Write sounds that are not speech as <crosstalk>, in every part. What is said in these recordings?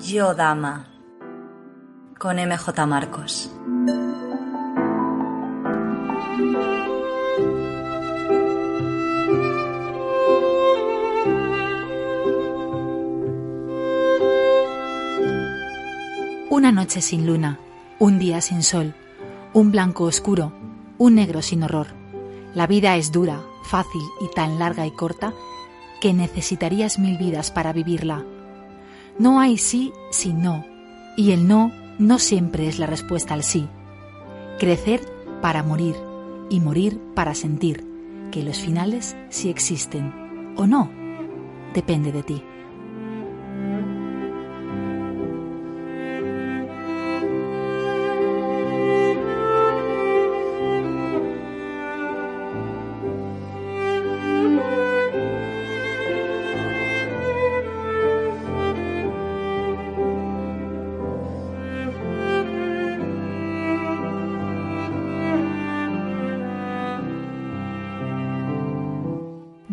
Yo Dama con MJ Marcos. Una noche sin luna, un día sin sol, un blanco oscuro, un negro sin horror. La vida es dura, fácil y tan larga y corta que necesitarías mil vidas para vivirla. No hay sí sin no, y el no no siempre es la respuesta al sí. Crecer para morir y morir para sentir que los finales sí existen o no, depende de ti.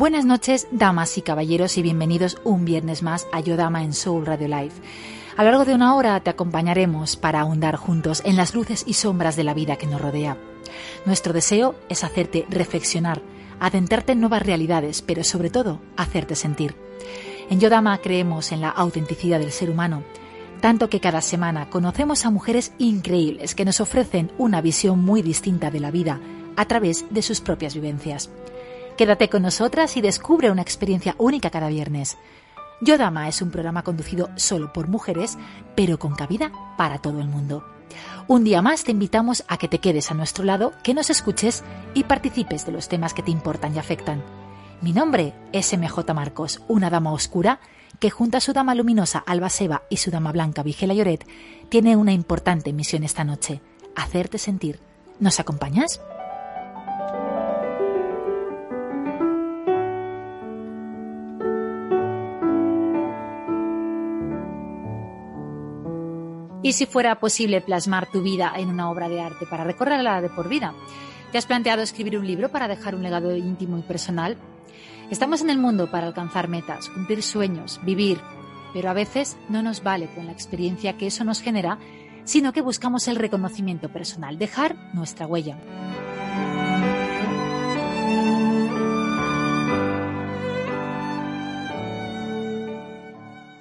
Buenas noches, damas y caballeros, y bienvenidos un viernes más a Yodama en Soul Radio Live. A lo largo de una hora te acompañaremos para ahondar juntos en las luces y sombras de la vida que nos rodea. Nuestro deseo es hacerte reflexionar, adentrarte en nuevas realidades, pero sobre todo hacerte sentir. En Yodama creemos en la autenticidad del ser humano, tanto que cada semana conocemos a mujeres increíbles que nos ofrecen una visión muy distinta de la vida a través de sus propias vivencias. Quédate con nosotras y descubre una experiencia única cada viernes. Yodama es un programa conducido solo por mujeres, pero con cabida para todo el mundo. Un día más te invitamos a que te quedes a nuestro lado, que nos escuches y participes de los temas que te importan y afectan. Mi nombre es MJ Marcos, una dama oscura que junto a su dama luminosa Alba Seba y su dama blanca Vigela Lloret tiene una importante misión esta noche, hacerte sentir. ¿Nos acompañas? Y si fuera posible plasmar tu vida en una obra de arte para recorrerla de por vida. ¿Te has planteado escribir un libro para dejar un legado íntimo y personal? Estamos en el mundo para alcanzar metas, cumplir sueños, vivir, pero a veces no nos vale con la experiencia que eso nos genera, sino que buscamos el reconocimiento personal, dejar nuestra huella.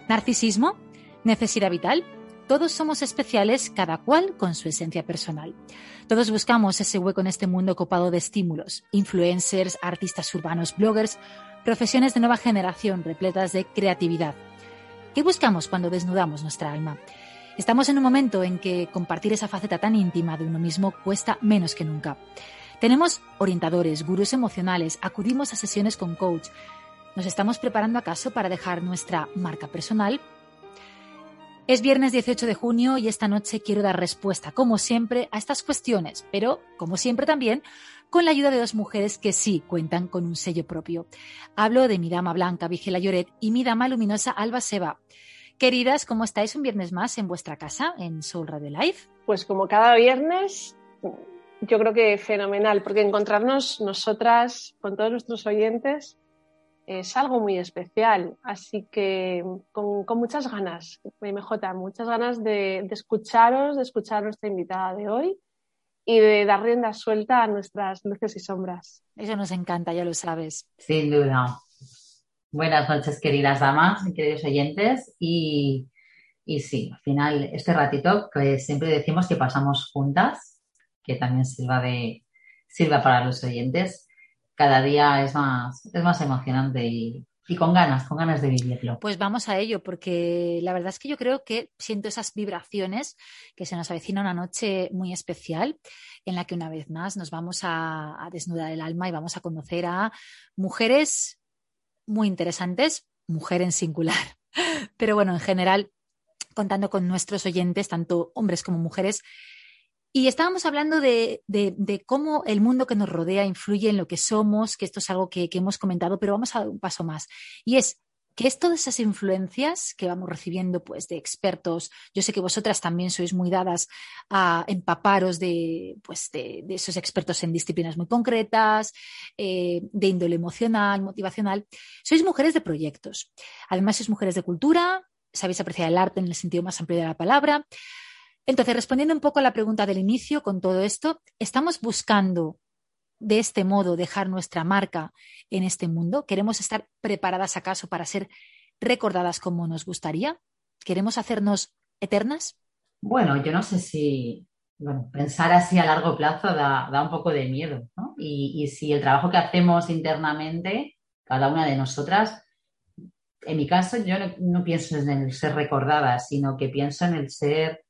¿Narcisismo? ¿Necesidad vital? Todos somos especiales, cada cual con su esencia personal. Todos buscamos ese hueco en este mundo copado de estímulos, influencers, artistas urbanos, bloggers, profesiones de nueva generación repletas de creatividad. ¿Qué buscamos cuando desnudamos nuestra alma? Estamos en un momento en que compartir esa faceta tan íntima de uno mismo cuesta menos que nunca. Tenemos orientadores, gurús emocionales, acudimos a sesiones con coach. ¿Nos estamos preparando acaso para dejar nuestra marca personal es viernes 18 de junio y esta noche quiero dar respuesta, como siempre, a estas cuestiones, pero, como siempre también, con la ayuda de dos mujeres que sí cuentan con un sello propio. Hablo de mi dama blanca, Vigela Lloret, y mi dama luminosa, Alba Seba. Queridas, ¿cómo estáis un viernes más en vuestra casa, en Soul Radio Live? Pues como cada viernes, yo creo que fenomenal, porque encontrarnos nosotras con todos nuestros oyentes es algo muy especial. Así que con, muchas ganas, MJ, muchas ganas de, escucharos, de escuchar a nuestra invitada de hoy y de dar rienda suelta a nuestras luces y sombras. Eso nos encanta, ya lo sabes. Sin duda. Buenas noches, queridas damas y queridos oyentes. Y, y sí, al final, este ratito que siempre decimos que pasamos juntas, que también sirva, de, sirva para los oyentes, cada día es más, es más emocionante y, con ganas, con ganas de vivirlo. Pues vamos a ello, porque la verdad es que yo creo que siento esas vibraciones que se nos avecina una noche muy especial en la que una vez más nos vamos a, a desnudar el alma y vamos a conocer a mujeres muy interesantes, mujer en singular. <laughs> Pero bueno, en general, contando con nuestros oyentes, tanto hombres como mujeres, y estábamos hablando de, cómo el mundo que nos rodea influye en lo que somos, que esto es algo que, hemos comentado, pero vamos a dar un paso más. Y es ¿Qué es todas esas influencias que vamos recibiendo pues, de expertos? Yo sé que vosotras también sois muy dadas a empaparos de, pues, esos expertos en disciplinas muy concretas, eh, de índole emocional, motivacional. Sois mujeres de proyectos. Además, sois mujeres de cultura, sabéis apreciar el arte en el sentido más amplio de la palabra. Entonces, respondiendo un poco a la pregunta del inicio, con todo esto, ¿estamos buscando de este modo dejar nuestra marca en este mundo? ¿Queremos estar preparadas acaso para ser recordadas como nos gustaría? ¿Queremos hacernos eternas? Bueno, yo no sé si bueno, pensar así a largo plazo da, un poco de miedo, ¿no? Y, si el trabajo que hacemos internamente, cada una de nosotras, en mi caso yo no, no pienso en el ser recordada, sino que pienso en el ser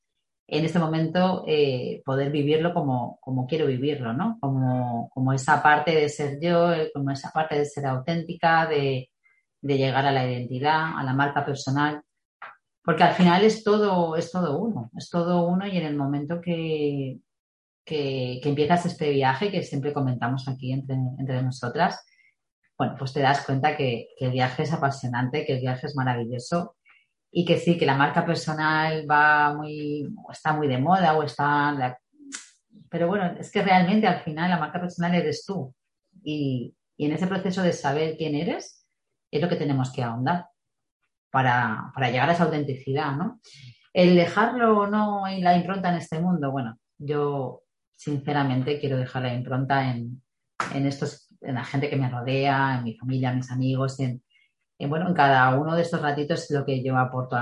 en este momento eh, poder vivirlo como, como, quiero vivirlo, ¿no? Como, como, esa parte de ser yo, eh, como esa parte de ser auténtica, de, de, llegar a la identidad, a la marca personal. Porque al final es todo, es todo uno, es todo uno y en el momento que, que, empiezas este viaje que siempre comentamos aquí entre, entre nosotras, bueno, pues te das cuenta que el viaje es apasionante, que el viaje es maravilloso y que sí, que la marca personal va muy, está muy de moda o está... Pero bueno, es que realmente al final la marca personal eres tú. Y, en ese proceso de saber quién eres es lo que tenemos que ahondar para, llegar a esa autenticidad, ¿no? El dejarlo o no en la impronta en este mundo, bueno, yo sinceramente quiero dejar la impronta en, en estos, en la gente que me rodea, en mi familia, en mis amigos, en, y bueno, en cada uno de estos ratitos es lo que yo aporto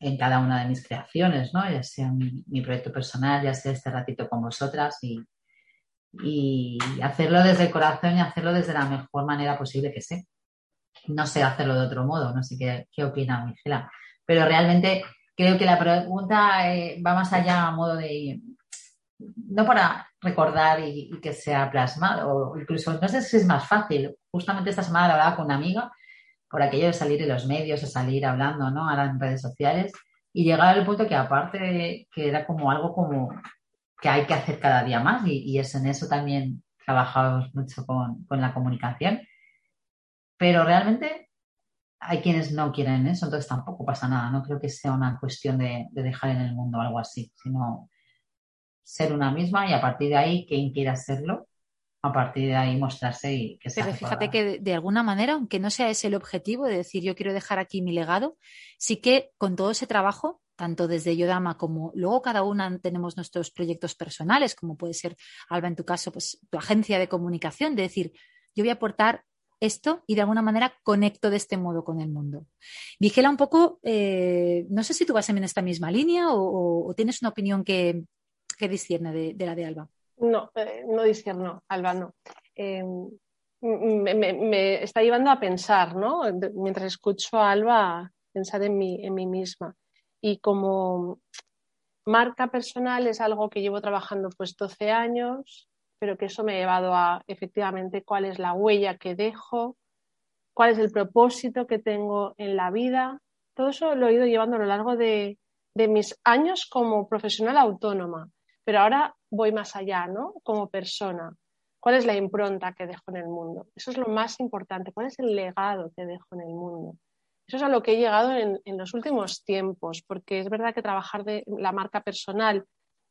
en cada una de mis creaciones, ¿no? Ya sea mi, proyecto personal, ya sea este ratito con vosotras y, y hacerlo desde el corazón y hacerlo desde la mejor manera posible que sé. No sé hacerlo de otro modo, no sé qué, qué opina Miguela, pero realmente creo que la pregunta eh, va más allá a modo de, no para recordar y, que sea plasmado, o incluso no sé si es más fácil. Justamente esta semana hablaba con una amiga por aquello de salir en los medios, de salir hablando, ¿no? Ahora en redes sociales y llegar al punto que aparte que era como algo como que hay que hacer cada día más y, es en eso también trabajamos mucho con, la comunicación. Pero realmente hay quienes no quieren eso, entonces tampoco pasa nada. No creo que sea una cuestión de, de dejar en el mundo algo así, sino ser una misma y a partir de ahí, quien quiera serlo, a partir de ahí mostrarse y que se Pero fíjate que de, alguna manera, aunque no sea ese el objetivo de decir yo quiero dejar aquí mi legado, sí que con todo ese trabajo, tanto desde Yodama como luego cada una tenemos nuestros proyectos personales, como puede ser, Alba, en tu caso, pues tu agencia de comunicación, de decir yo voy a aportar esto y de alguna manera conecto de este modo con el mundo. Vigela un poco, eh, no sé si tú vas en esta misma línea o, tienes una opinión que, que discierne de la de Alba. No, eh, no discerno, Alba, no. Em, me, está llevando a pensar, ¿no? Mientras escucho a Alba, pensar en mí, en mí misma. Y como marca personal es algo que llevo trabajando pues 12 años, pero que eso me ha llevado a efectivamente cuál es la huella que dejo, cuál es el propósito que tengo en la vida. Todo eso lo he ido llevando a lo largo de mis años como profesional autónoma. Pero ahora voy más allá, ¿no? Como persona. ¿Cuál es la impronta que dejo en el mundo? Eso es lo más importante. ¿Cuál es el legado que dejo en el mundo? Eso es a lo que he llegado en, los últimos tiempos, porque es verdad que trabajar de la marca personal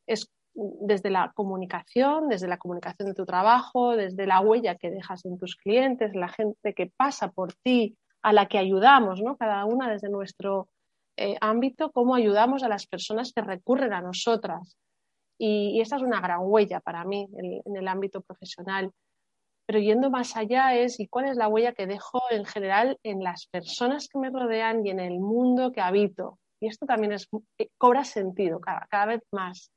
es desde la comunicación, desde la comunicación de tu trabajo, desde la huella que dejas en tus clientes, la gente que pasa por ti, a la que ayudamos, ¿no? Cada una desde nuestro eh, ámbito, cómo ayudamos a las personas que recurren a nosotras y, esta es una gran huella para mí en, el ámbito profesional. Pero yendo más allá es, ¿y cuál es la huella que dejo en general en las personas que me rodean y en el mundo que habito? Y esto también es, eh, cobra sentido cada, cada vez más.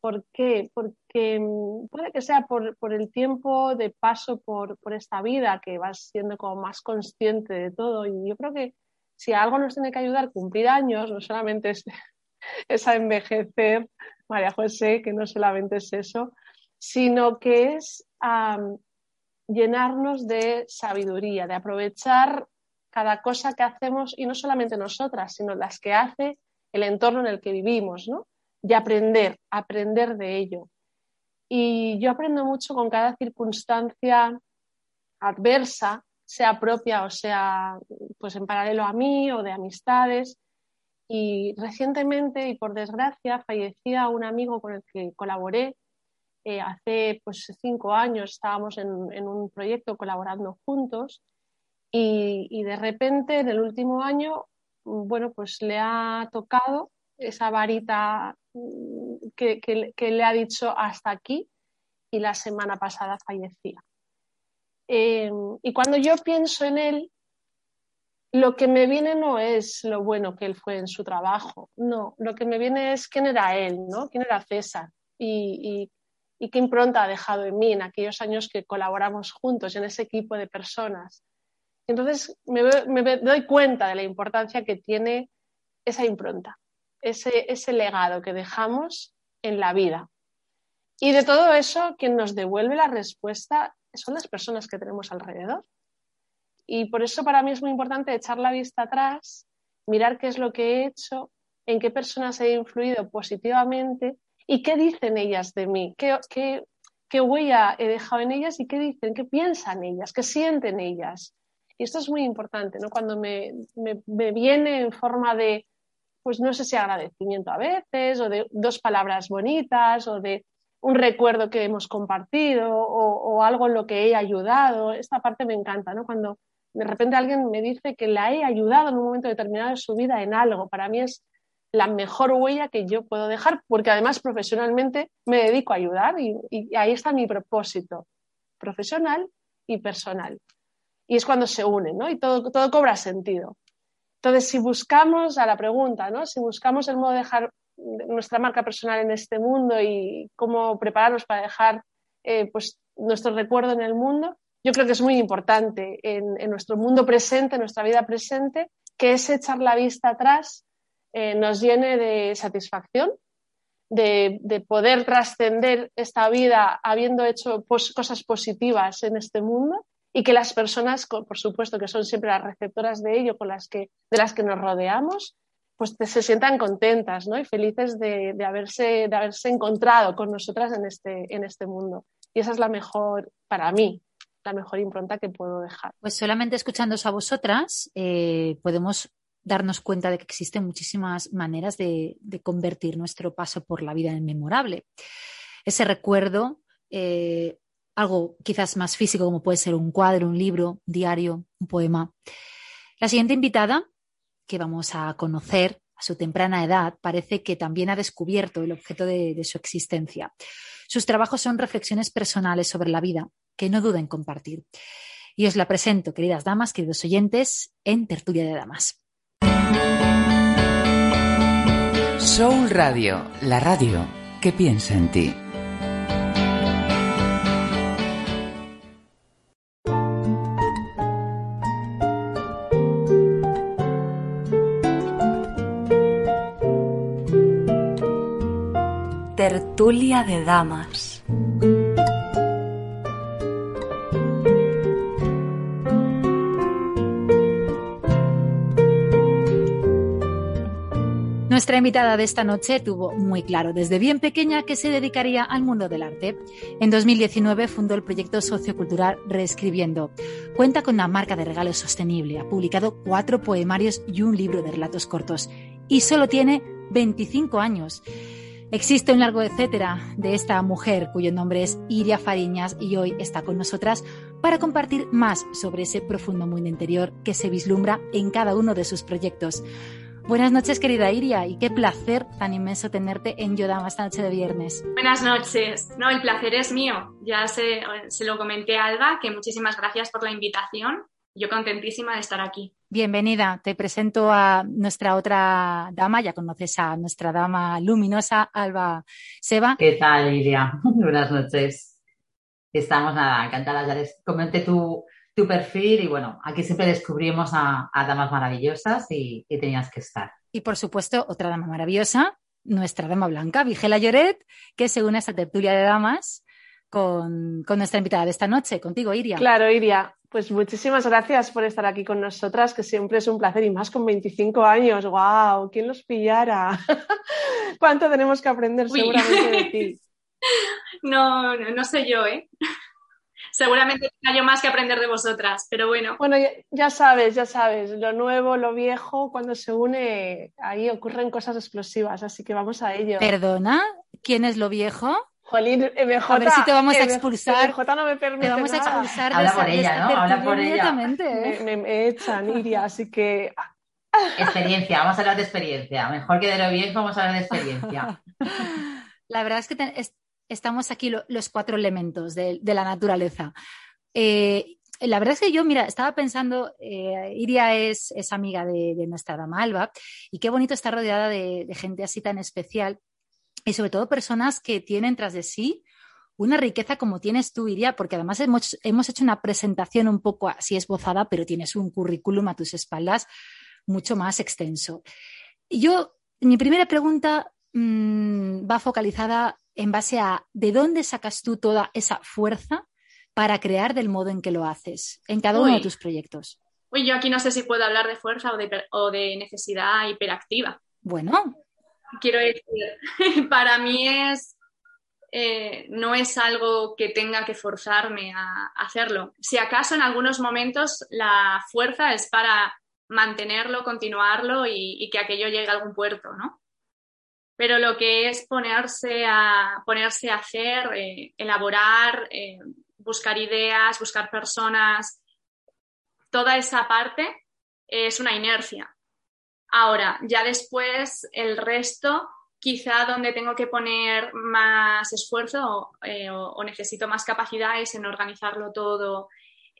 ¿Por qué? Porque mm, puede que sea por, por el tiempo de paso por, por, esta vida que vas siendo como más consciente de todo. Y yo creo que si algo nos tiene que ayudar cumplir años, no solamente es, es a envejecer, María José, que no solamente es eso, sino que es llenarnos de sabiduría, de aprovechar cada cosa que hacemos y no solamente nosotras, sino las que hace el entorno en el que vivimos, ¿no? Y aprender, aprender de ello. Y yo aprendo mucho con cada circunstancia adversa sea propia o sea pues en paralelo a mí o de amistades. Y recientemente, y por desgracia, fallecía un amigo con el que colaboré. Eh, hace pues cinco años estábamos en, un proyecto colaborando juntos y, de repente en el último año, bueno, pues le ha tocado esa varita mm, que, que le ha dicho hasta aquí y la semana pasada fallecía. Em, y cuando yo pienso en él, lo que me viene no es lo bueno que él fue en su trabajo, no, lo que me viene es quién era él, ¿no? quién era César y, qué impronta ha dejado en mí en aquellos años que colaboramos juntos en ese equipo de personas. Entonces me, doy cuenta de la importancia que tiene esa impronta, ese, ese legado que dejamos en la vida. Y de todo eso, quien nos devuelve la respuesta son las personas que tenemos alrededor. Y por eso para mí es muy importante echar la vista atrás, mirar qué es lo que he hecho, en qué personas he influido positivamente y qué dicen ellas de mí, qué, qué, huella he dejado en ellas y qué dicen, qué piensan ellas, qué sienten ellas. Y esto es muy importante, ¿no? Cuando me, me, viene en forma de, pues no sé si agradecimiento a veces, o de dos palabras bonitas, o de un recuerdo que hemos compartido o, algo en lo que he ayudado. Esta parte me encanta, ¿no? Cuando de repente alguien me dice que la he ayudado en un momento determinado de su vida en algo. Para mí es la mejor huella que yo puedo dejar, porque además profesionalmente me dedico a ayudar y, ahí está mi propósito profesional y personal. Y es cuando se unen, ¿no? Y todo, todo cobra sentido. Entonces, si buscamos a la pregunta, ¿no? Si buscamos el modo de dejar nuestra marca personal en este mundo y cómo prepararnos para dejar eh, pues, nuestro recuerdo en el mundo, yo creo que es muy importante en, nuestro mundo presente, en nuestra vida presente, que ese echar la vista atrás eh, nos llene de satisfacción, de, poder trascender esta vida habiendo hecho cosas positivas en este mundo y que las personas, por supuesto, que son siempre las receptoras de ello, con las que, de las que nos rodeamos, pues se sientan contentas ¿no? y felices de, haberse, de haberse encontrado con nosotras en este, en este mundo. Y esa es la mejor, para mí, la mejor impronta que puedo dejar. Pues solamente escuchándoos a vosotras eh, podemos darnos cuenta de que existen muchísimas maneras de, convertir nuestro paso por la vida en memorable. Ese recuerdo, eh, algo quizás más físico como puede ser un cuadro, un libro, un diario, un poema. La siguiente invitada que vamos a conocer a su temprana edad, parece que también ha descubierto el objeto de, su existencia. Sus trabajos son reflexiones personales sobre la vida que no duda en compartir. Y os la presento, queridas damas, queridos oyentes, en Tertulia de Damas. Soul Radio, la radio que piensa en ti. tertulia de damas. Nuestra invitada de esta noche tuvo muy claro desde bien pequeña que se dedicaría al mundo del arte. En 2019 fundó el proyecto sociocultural Reescribiendo. Cuenta con una marca de regalos sostenible, ha publicado cuatro poemarios y un libro de relatos cortos y solo tiene 25 años. Existe un largo etcétera de esta mujer cuyo nombre es Iria Fariñas y hoy está con nosotras para compartir más sobre ese profundo mundo interior que se vislumbra en cada uno de sus proyectos. Buenas noches, querida Iria, y qué placer tan inmenso tenerte en Yodama esta noche de viernes. Buenas noches. No, el placer es mío. Ya se, se lo comenté a Alba, que muchísimas gracias por la invitación. Yo contentísima de estar aquí. Bienvenida, te presento a nuestra otra dama, ya conoces a nuestra dama luminosa, Alba Seba. ¿Qué tal, Iria? <laughs> Buenas noches. Estamos nada, encantadas. Ya les comenté tu, tu perfil y bueno, aquí siempre descubrimos a, damas maravillosas y, tenías que estar. Y por supuesto, otra dama maravillosa, nuestra dama blanca, Vigela Lloret, que se une a esta tertulia de damas con, con nuestra invitada de esta noche, contigo, Iria. Claro, Iria. Pues muchísimas gracias por estar aquí con nosotras, que siempre es un placer y más con 25 años. ¡Wow! ¿Quién los pillara? <laughs> ¿Cuánto tenemos que aprender seguramente de ti? <laughs> No, no, sé yo, ¿eh? Seguramente tenga yo más que aprender de vosotras, pero bueno. Bueno, ya, sabes, ya sabes, lo nuevo, lo viejo, cuando se une, ahí ocurren cosas explosivas, así que vamos a ello. ¿Perdona? ¿Quién es lo viejo? Jolín, MJ. A ver si te vamos a expulsar. MJ no me permite. Te vamos a expulsar Habla por ella, ¿no? Habla por ella. ¿eh? Me, me, echan, Iria, así que. Experiencia, vamos a hablar de experiencia. Mejor que de lo viejo, vamos a hablar de experiencia. La verdad es que estamos aquí los cuatro elementos de, la naturaleza. Eh, la verdad es que yo, mira, estaba pensando, eh, Iria es, amiga de, nuestra dama Alba, y qué bonito estar rodeada de, gente así tan especial, y sobre todo personas que tienen tras de sí una riqueza como tienes tú, Iria, porque además hemos, hecho una presentación un poco así esbozada, pero tienes un currículum a tus espaldas mucho más extenso. Yo, mi primera pregunta mm, va focalizada en base a de dónde sacas tú toda esa fuerza para crear del modo en que lo haces en cada uno de tus proyectos. Uy, yo aquí no sé si puedo hablar de fuerza o de, necesidad hiperactiva. Bueno. Quiero decir, <laughs> para mí es eh, no es algo que tenga que forzarme a hacerlo. Si acaso en algunos momentos la fuerza es para mantenerlo, continuarlo y, que aquello llegue a algún puerto, ¿no? Pero lo que es ponerse a, ponerse a hacer, eh, elaborar, eh, buscar ideas, buscar personas, toda esa parte es una inercia. Ahora, ya después el resto, quizá donde tengo que poner más esfuerzo eh, o necesito más capacidad es en organizarlo todo,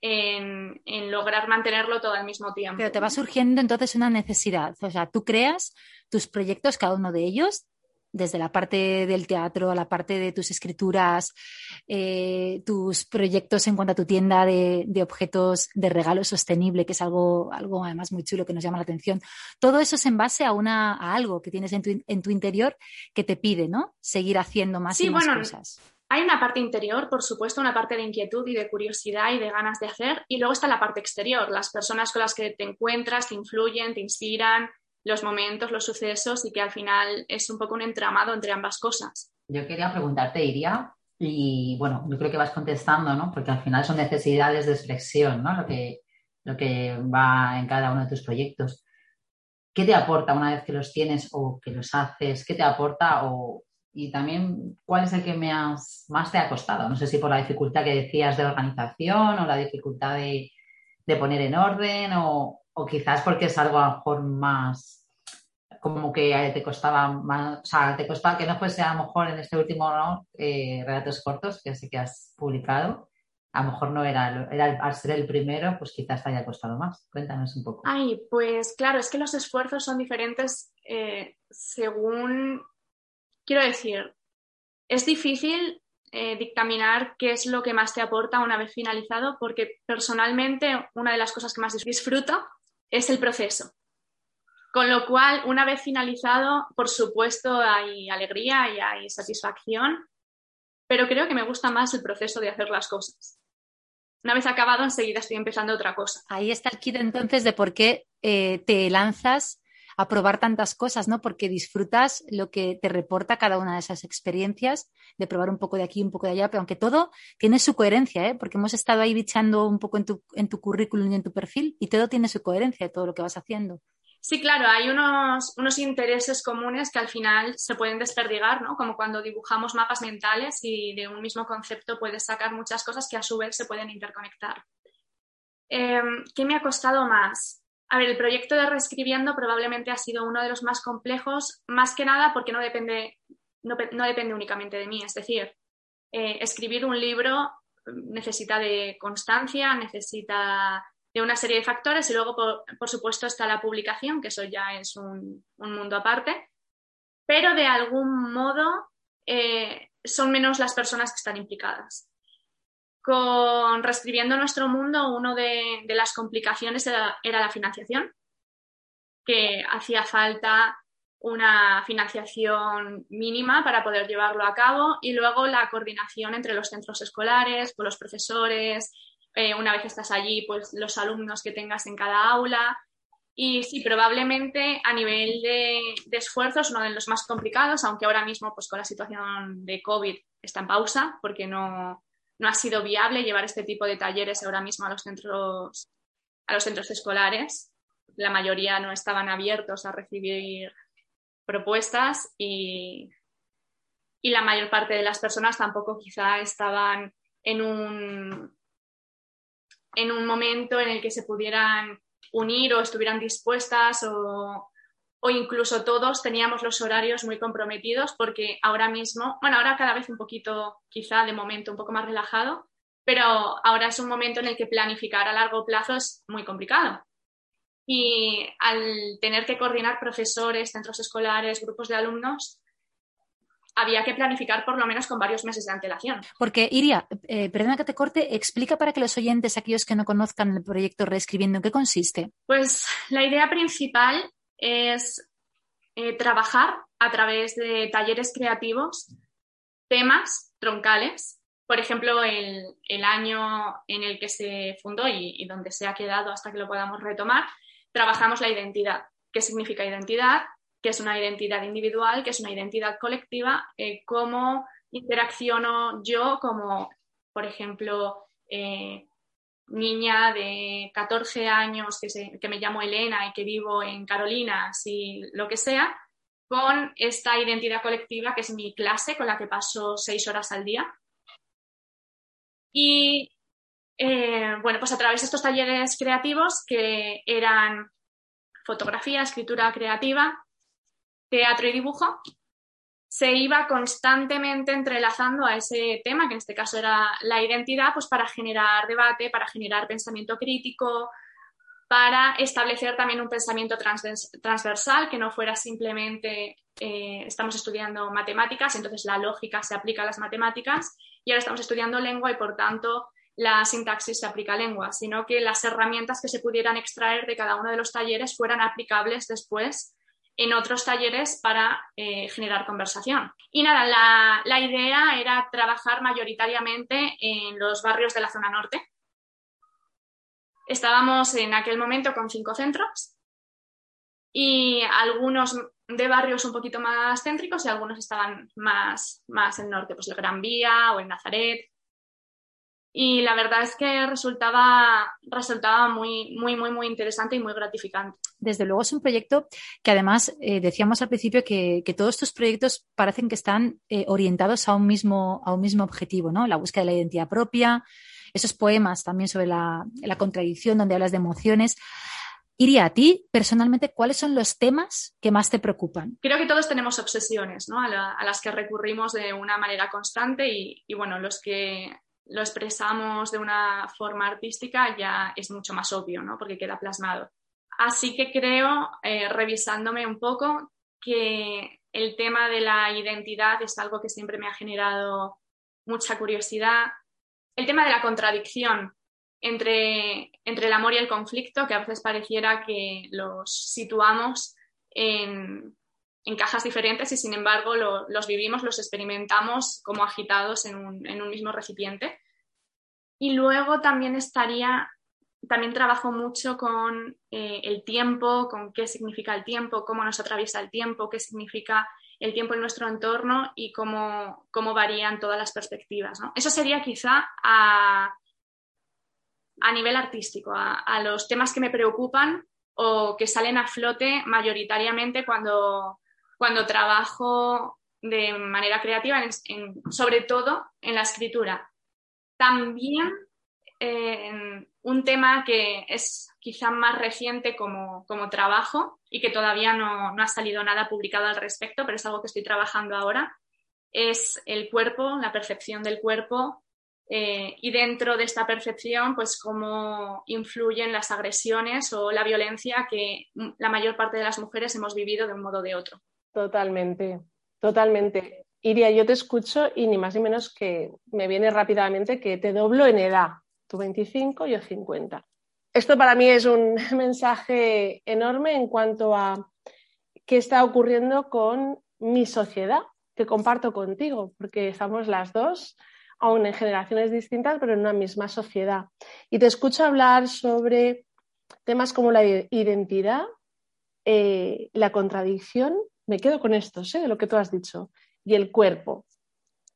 en, lograr mantenerlo todo al mismo tiempo. Pero te va surgiendo entonces una necesidad. O sea, tú creas tus proyectos, cada uno de ellos, desde la parte del teatro a la parte de tus escrituras, eh, tus proyectos en cuanto a tu tienda de, objetos de regalo sostenible, que es algo, algo además muy chulo que nos llama la atención. Todo eso es en base a, una, a algo que tienes en tu, en tu interior que te pide, ¿no? Seguir haciendo más y más cosas. Hay una parte interior, por supuesto, una parte de inquietud y de curiosidad y de ganas de hacer, y luego está la parte exterior, las personas con las que te encuentras, te influyen, te inspiran, los momentos, los sucesos, y que al final es un poco un entramado entre ambas cosas. Yo quería preguntarte, Iria, y bueno, yo creo que vas contestando, ¿no? Porque al final son necesidades de expresión, ¿no? Lo que, lo que va en cada uno de tus proyectos. ¿Qué te aporta una vez que los tienes o que los haces? ¿Qué te aporta o, y también cuál es el que me más te ha costado. No sé si por la dificultad que decías de organización o la dificultad de, poner en orden o, quizás porque es algo a lo mejor más como que te costaba más, o sea, te costaba que no fuese a lo mejor en este último ¿no? eh, relatos cortos que sí que has publicado. A lo mejor no era, era al ser el primero, pues quizás te haya costado más. Cuéntanos un poco. Ay, pues claro, es que los esfuerzos son diferentes eh, según Quiero decir, es difícil eh, dictaminar qué es lo que más te aporta una vez finalizado, porque personalmente una de las cosas que más disfruto es el proceso. Con lo cual, una vez finalizado, por supuesto, hay alegría y hay satisfacción, pero creo que me gusta más el proceso de hacer las cosas. Una vez acabado, enseguida estoy empezando otra cosa. Ahí está el kit entonces de por qué eh, te lanzas a probar tantas cosas, ¿no? Porque disfrutas lo que te reporta cada una de esas experiencias, de probar un poco de aquí, un poco de allá, pero aunque todo tiene su coherencia, ¿eh? Porque hemos estado ahí bichando un poco en tu, en tu currículum y en tu perfil y todo tiene su coherencia, todo lo que vas haciendo. Sí, claro, hay unos, unos intereses comunes que al final se pueden desperdigar, ¿no? Como cuando dibujamos mapas mentales y de un mismo concepto puedes sacar muchas cosas que a su vez se pueden interconectar. Em, ¿Qué me ha costado más? A ver, el proyecto de Reescribiendo probablemente ha sido uno de los más complejos, más que nada porque no depende, no, depende únicamente de mí. Es decir, eh, escribir un libro necesita de constancia, necesita de una serie de factores y luego, por, supuesto, está la publicación, que eso ya es un, mundo aparte. Pero de algún modo eh, son menos las personas que están implicadas. Con Reescribiendo nuestro mundo, una de, las complicaciones era, la financiación, que hacía falta una financiación mínima para poder llevarlo a cabo y luego la coordinación entre los centros escolares, con los profesores, eh, una vez estás allí, pues los alumnos que tengas en cada aula. Y sí, probablemente a nivel de, de esfuerzo es uno de los más complicados, aunque ahora mismo pues con la situación de COVID está en pausa porque no, no ha sido viable llevar este tipo de talleres ahora mismo a los centros, a los centros escolares. La mayoría no estaban abiertos a recibir propuestas y, y la mayor parte de las personas tampoco quizá estaban en un, en un momento en el que se pudieran unir o estuvieran dispuestas o, o incluso todos teníamos los horarios muy comprometidos porque ahora mismo, bueno, ahora cada vez un poquito, quizá de momento un poco más relajado, pero ahora es un momento en el que planificar a largo plazo es muy complicado. Y al tener que coordinar profesores, centros escolares, grupos de alumnos, había que planificar por lo menos con varios meses de antelación. Porque, Iria, eh, perdona que te corte, explica para que los oyentes, aquellos que no conozcan el proyecto Reescribiendo, ¿en qué consiste? Pues la idea principal es eh, trabajar a través de talleres creativos temas troncales. Por ejemplo, el, año en el que se fundó y, donde se ha quedado hasta que lo podamos retomar, trabajamos la identidad. ¿Qué significa identidad? ¿Qué es una identidad individual? ¿Qué es una identidad colectiva? Eh, ¿Cómo interacciono yo como, por ejemplo, eh, niña de 14 años que, que, me llamo Elena y que vivo en Carolina, si lo que sea, con esta identidad colectiva que es mi clase con la que paso seis horas al día. Y eh, bueno, pues a través de estos talleres creativos que eran fotografía, escritura creativa, teatro y dibujo, se iba constantemente entrelazando a ese tema, que en este caso era la identidad, pues para generar debate, para generar pensamiento crítico, para establecer también un pensamiento transversal, que no fuera simplemente eh, estamos estudiando matemáticas, entonces la lógica se aplica a las matemáticas, y ahora estamos estudiando lengua y por tanto la sintaxis se aplica a lengua, sino que las herramientas que se pudieran extraer de cada uno de los talleres fueran aplicables después en otros talleres para eh, generar conversación. Y nada, la, idea era trabajar mayoritariamente en los barrios de la zona norte. Estábamos en aquel momento con cinco centros y algunos de barrios un poquito más céntricos y algunos estaban más, más en norte, pues el Gran Vía o el Nazaret, y la verdad es que resultaba, resultaba muy, muy, muy, muy interesante y muy gratificante. Desde luego es un proyecto que además eh, decíamos al principio que, todos estos proyectos parecen que están eh, orientados a un, mismo, a un mismo objetivo, ¿no? La búsqueda de la identidad propia, esos poemas también sobre la, contradicción donde hablas de emociones. Iría a ti, personalmente, ¿cuáles son los temas que más te preocupan? Creo que todos tenemos obsesiones, ¿no? A, las que recurrimos de una manera constante y, y, bueno, los que lo expresamos de una forma artística ya es mucho más obvio, ¿no? Porque queda plasmado. Así que creo, eh, revisándome un poco, que el tema de la identidad es algo que siempre me ha generado mucha curiosidad. El tema de la contradicción entre, entre el amor y el conflicto, que a veces pareciera que los situamos en, en cajas diferentes y sin embargo los vivimos, los experimentamos como agitados en un, en un, mismo recipiente. Y luego también estaría, también trabajo mucho con eh, el tiempo, con qué significa el tiempo, cómo nos atraviesa el tiempo, qué significa el tiempo en nuestro entorno y cómo, cómo varían todas las perspectivas. Eso sería quizá a, a nivel artístico, a, a los temas que me preocupan o que salen a flote mayoritariamente cuando, cuando trabajo de manera creativa, sobre todo en la escritura. También eh, un tema que es quizá más reciente como, trabajo y que todavía no, ha salido nada publicado al respecto, pero es algo que estoy trabajando ahora, es el cuerpo, la percepción del cuerpo eh, y dentro de esta percepción, pues cómo influyen las agresiones o la violencia que la mayor parte de las mujeres hemos vivido de un modo o de otro. Totalmente, totalmente. Iria, yo te escucho y ni más ni menos que me viene rápidamente que te doblo en edad, tú 25, yo 50. Esto para mí es un <laughs> mensaje enorme en cuanto a qué está ocurriendo con mi sociedad, que comparto contigo, porque estamos las dos, aún en generaciones distintas, pero en una misma sociedad. Y te escucho hablar sobre temas como la identidad, eh, la contradicción me quedo con esto, lo que tú has dicho, y el cuerpo.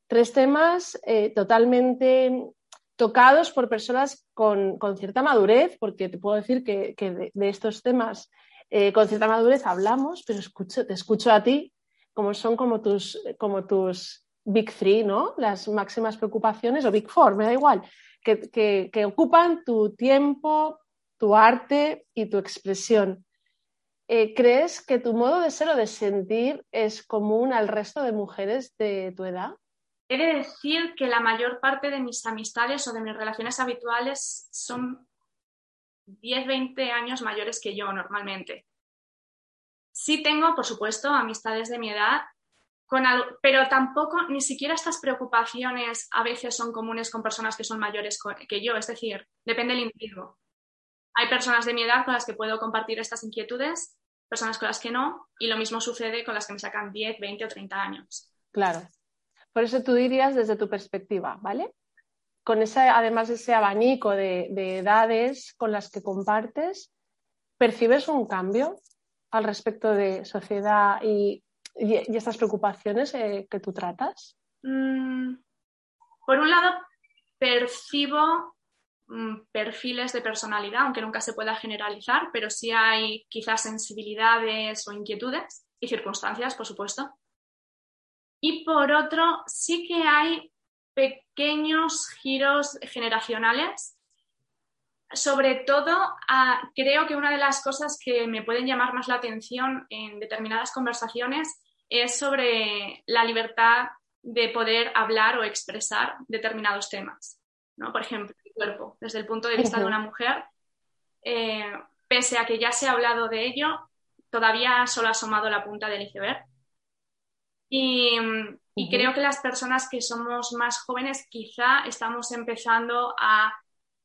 tres temas eh, totalmente tocados por personas con, cierta madurez, porque te puedo decir que, de, estos temas eh, con cierta madurez hablamos, pero escucho, te escucho a ti como son como tus, como tus Big Three, ¿no? Las máximas preocupaciones, o Big Four, me da igual, que, que ocupan tu tiempo, tu arte y tu expresión. Eh, ¿Crees que tu modo de ser o de sentir es común al resto de mujeres de tu edad? He de decir que la mayor parte de mis amistades o de mis relaciones habituales son 10, 20 años mayores que yo normalmente. Sí tengo, por supuesto, amistades de mi edad, pero tampoco ni siquiera estas preocupaciones a veces son comunes con personas que son mayores que yo, es decir, depende del individuo. Hay personas de mi edad con las que puedo compartir estas inquietudes, personas con las que no, y lo mismo sucede con las que me sacan 10, 20 o 30 años. Claro. Por eso tú dirías desde tu perspectiva, ¿vale? Con ese, además de ese abanico de, edades con las que compartes, ¿percibes un cambio al respecto de sociedad y, estas preocupaciones eh, que tú tratas? Mm, por un lado, percibo perfiles de personalidad, aunque nunca se pueda generalizar, pero sí hay quizás sensibilidades o inquietudes y circunstancias, por supuesto. Y por otro, sí que hay pequeños giros generacionales. Sobre todo, creo que una de las cosas que me pueden llamar más la atención en determinadas conversaciones es sobre la libertad de poder hablar o expresar determinados temas. ¿no? Por ejemplo, cuerpo, desde el punto de vista de una mujer, eh, pese a que ya se ha hablado de ello, todavía solo ha asomado la punta del iceberg. Y, y creo que las personas que somos más jóvenes quizá estamos empezando a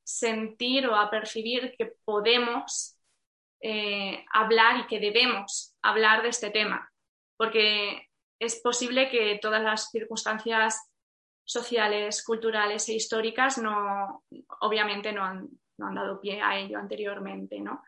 sentir o a percibir que podemos eh, hablar y que debemos hablar de este tema, porque es posible que todas las circunstancias sociales, culturales e históricas no, obviamente no han, dado pie a ello anteriormente, ¿no?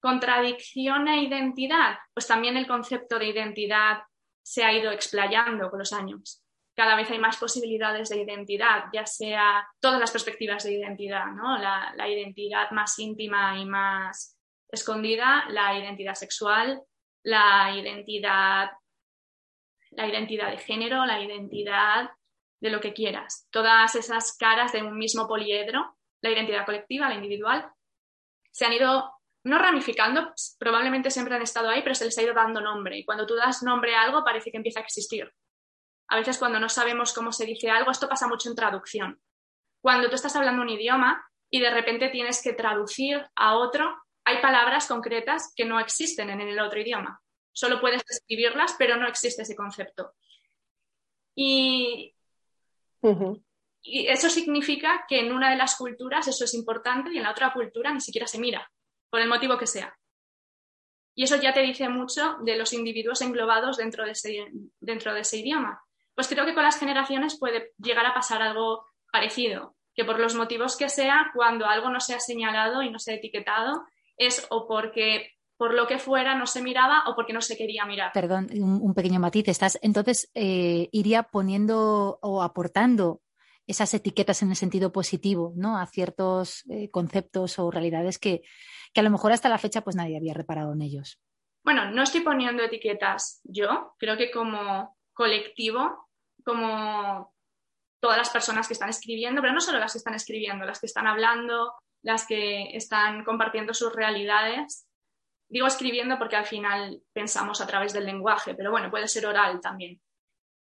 Contradicción e identidad, pues también el concepto de identidad se ha ido explayando con los años. Cada vez hay más posibilidades de identidad, ya sea todas las perspectivas de identidad, ¿no? la, la identidad más íntima y más escondida, la identidad sexual, la identidad, la identidad de género, la identidad de lo que quieras. Todas esas caras de un mismo poliedro, la identidad colectiva, la individual, se han ido no ramificando, probablemente siempre han estado ahí, pero se les ha ido dando nombre. Y cuando tú das nombre a algo, parece que empieza a existir. A veces cuando no sabemos cómo se dice algo, esto pasa mucho en traducción. Cuando tú estás hablando un idioma y de repente tienes que traducir a otro, hay palabras concretas que no existen en el otro idioma. Solo puedes escribirlas, pero no existe ese concepto. Y, y eso significa que en una de las culturas eso es importante y en la otra cultura ni siquiera se mira, por el motivo que sea. Y eso ya te dice mucho de los individuos englobados dentro de ese, dentro de ese idioma. Pues creo que con las generaciones puede llegar a pasar algo parecido, que por los motivos que sea, cuando algo no se ha señalado y no se ha etiquetado, es o porque por lo que fuera no se miraba o porque no se quería mirar. Perdón, un, pequeño matiz. Estás, entonces, eh, iría poniendo o aportando esas etiquetas en el sentido positivo, ¿no? A ciertos eh, conceptos o realidades que, que, a lo mejor hasta la fecha pues nadie había reparado en ellos. Bueno, no estoy poniendo etiquetas yo, creo que como colectivo, como todas las personas que están escribiendo, pero no solo las que están escribiendo, las que están hablando, las que están compartiendo sus realidades, Digo escribiendo porque al final pensamos a través del lenguaje, pero bueno, puede ser oral también.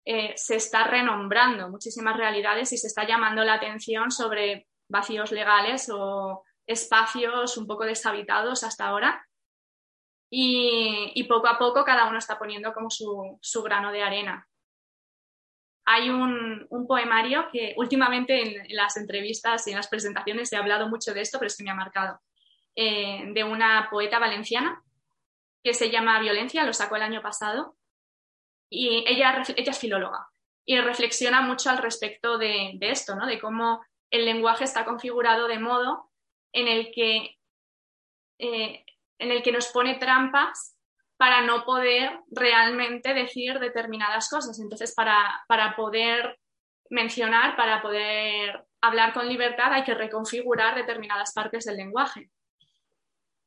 Eh, se está renombrando muchísimas realidades y se está llamando la atención sobre vacíos legales o espacios un poco deshabitados hasta ahora. Y, poco a poco cada uno está poniendo como su, grano de arena. Hay un, poemario que últimamente en, las entrevistas y en las presentaciones he hablado mucho de esto, pero es que me ha marcado. Eh, de una poeta valenciana que se llama Violencia, lo sacó el año pasado, y ella, ella es filóloga y reflexiona mucho al respecto de, esto, ¿no? de cómo el lenguaje está configurado de modo en el que, eh, en el que nos pone trampas para no poder realmente decir determinadas cosas. Entonces, para, para poder mencionar para poder hablar con libertad hay que reconfigurar determinadas partes del lenguaje,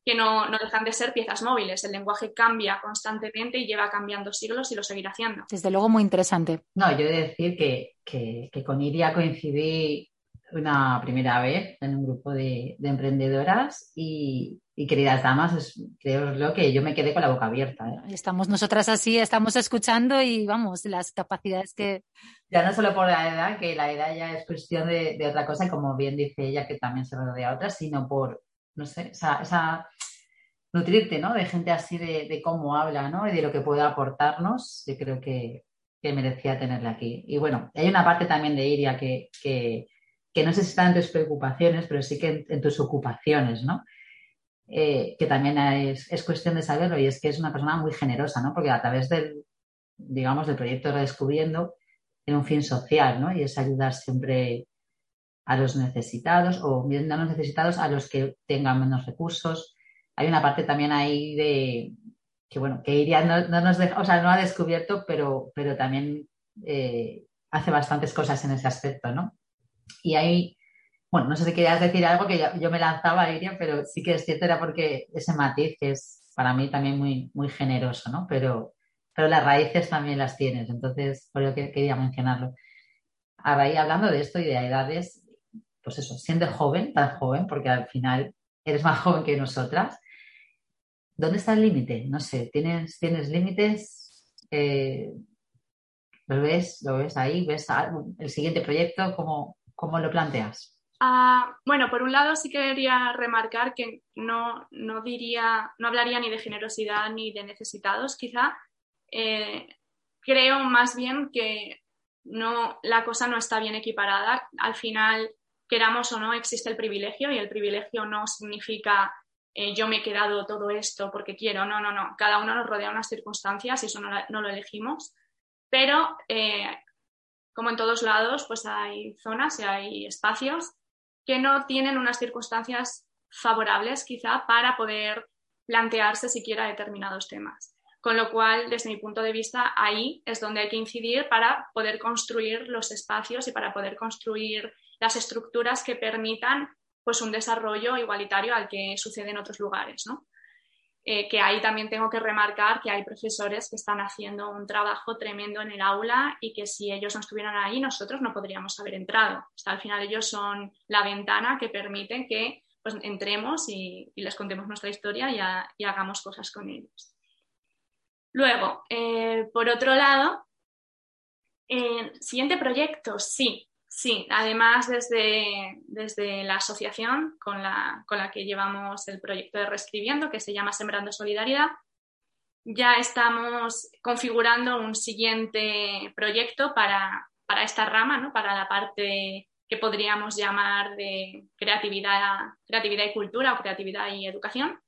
que no, no, dejan de ser piezas móviles. El lenguaje cambia constantemente y lleva cambiando siglos y lo seguirá haciendo. Desde luego, muy interesante. No, yo he de decir que, que, que con Iria coincidí una primera vez en un grupo de, de emprendedoras y, y, queridas damas, es, creo lo que yo me quedé con la boca abierta. ¿eh? Estamos nosotras así, estamos escuchando y vamos, las capacidades que... Ya no solo por la edad, que la edad ya es cuestión de, de otra cosa, como bien dice ella, que también se rodea a otras, sino por, no sé, esa, esa nutrirte, ¿no? De gente así de, cómo habla, ¿no? Y de lo que puede aportarnos, yo creo que, que merecía tenerla aquí. Y bueno, hay una parte también de Iria que, que que no sé si está en tus preocupaciones, pero sí que en, en tus ocupaciones, ¿no? Eh, que también es, es, cuestión de saberlo y es que es una persona muy generosa, ¿no? Porque a través del, digamos, del proyecto Redescubriendo tiene un fin social, ¿no? Y es ayudar siempre a los necesitados o bien a los necesitados a los que tengan menos recursos. Hay una parte también ahí de que, bueno, que Iria no, no nos deja, o sea, no ha descubierto, pero, pero también eh, hace bastantes cosas en ese aspecto, ¿no? Y ahí, bueno, no sé si querías decir algo que yo, me lanzaba Iria, pero sí que es cierto, era porque ese matiz es para mí también muy, muy generoso, ¿no? Pero, pero las raíces también las tienes, entonces por eso que quería mencionarlo. A raíz, hablando de esto y de edades, pues eso, siendo joven, tan joven, porque al final eres más joven que nosotras, ¿dónde está el límite? No sé, ¿tienes, ¿tienes límites? Eh, ¿Lo ves? ¿Lo ves ahí? ¿Ves el siguiente proyecto? ¿Cómo, ¿Cómo lo planteas? Uh, bueno, por un lado sí quería remarcar que no, no, diría, no hablaría ni de generosidad ni de necesitados, quizá. Eh, creo más bien que no, la cosa no está bien equiparada. Al final, queramos o no, existe el privilegio y el privilegio no significa eh, yo me he quedado todo esto porque quiero. No, no, no. Cada uno nos rodea unas circunstancias y eso no, lo elegimos. Pero eh, como en todos lados, pues hay zonas y hay espacios que no tienen unas circunstancias favorables quizá para poder plantearse siquiera determinados temas. Con lo cual, desde mi punto de vista, ahí es donde hay que incidir para poder construir los espacios y para poder construir las estructuras que permitan pues, un desarrollo igualitario al que sucede en otros lugares. ¿no? eh, que ahí también tengo que remarcar que hay profesores que están haciendo un trabajo tremendo en el aula y que si ellos no estuvieran ahí, nosotros no podríamos haber entrado. Sea, al final ellos son la ventana que permiten que pues, entremos y, les contemos nuestra historia y, hagamos cosas con ellos. Luego, eh, por otro lado, eh, siguiente proyecto, sí, Sí, además desde, desde la asociación con la, con la, que llevamos el proyecto de Reescribiendo, que se llama Sembrando Solidaridad, ya estamos configurando un siguiente proyecto para, para esta rama, ¿no? para la parte que podríamos llamar de creatividad, creatividad y cultura o creatividad y educación.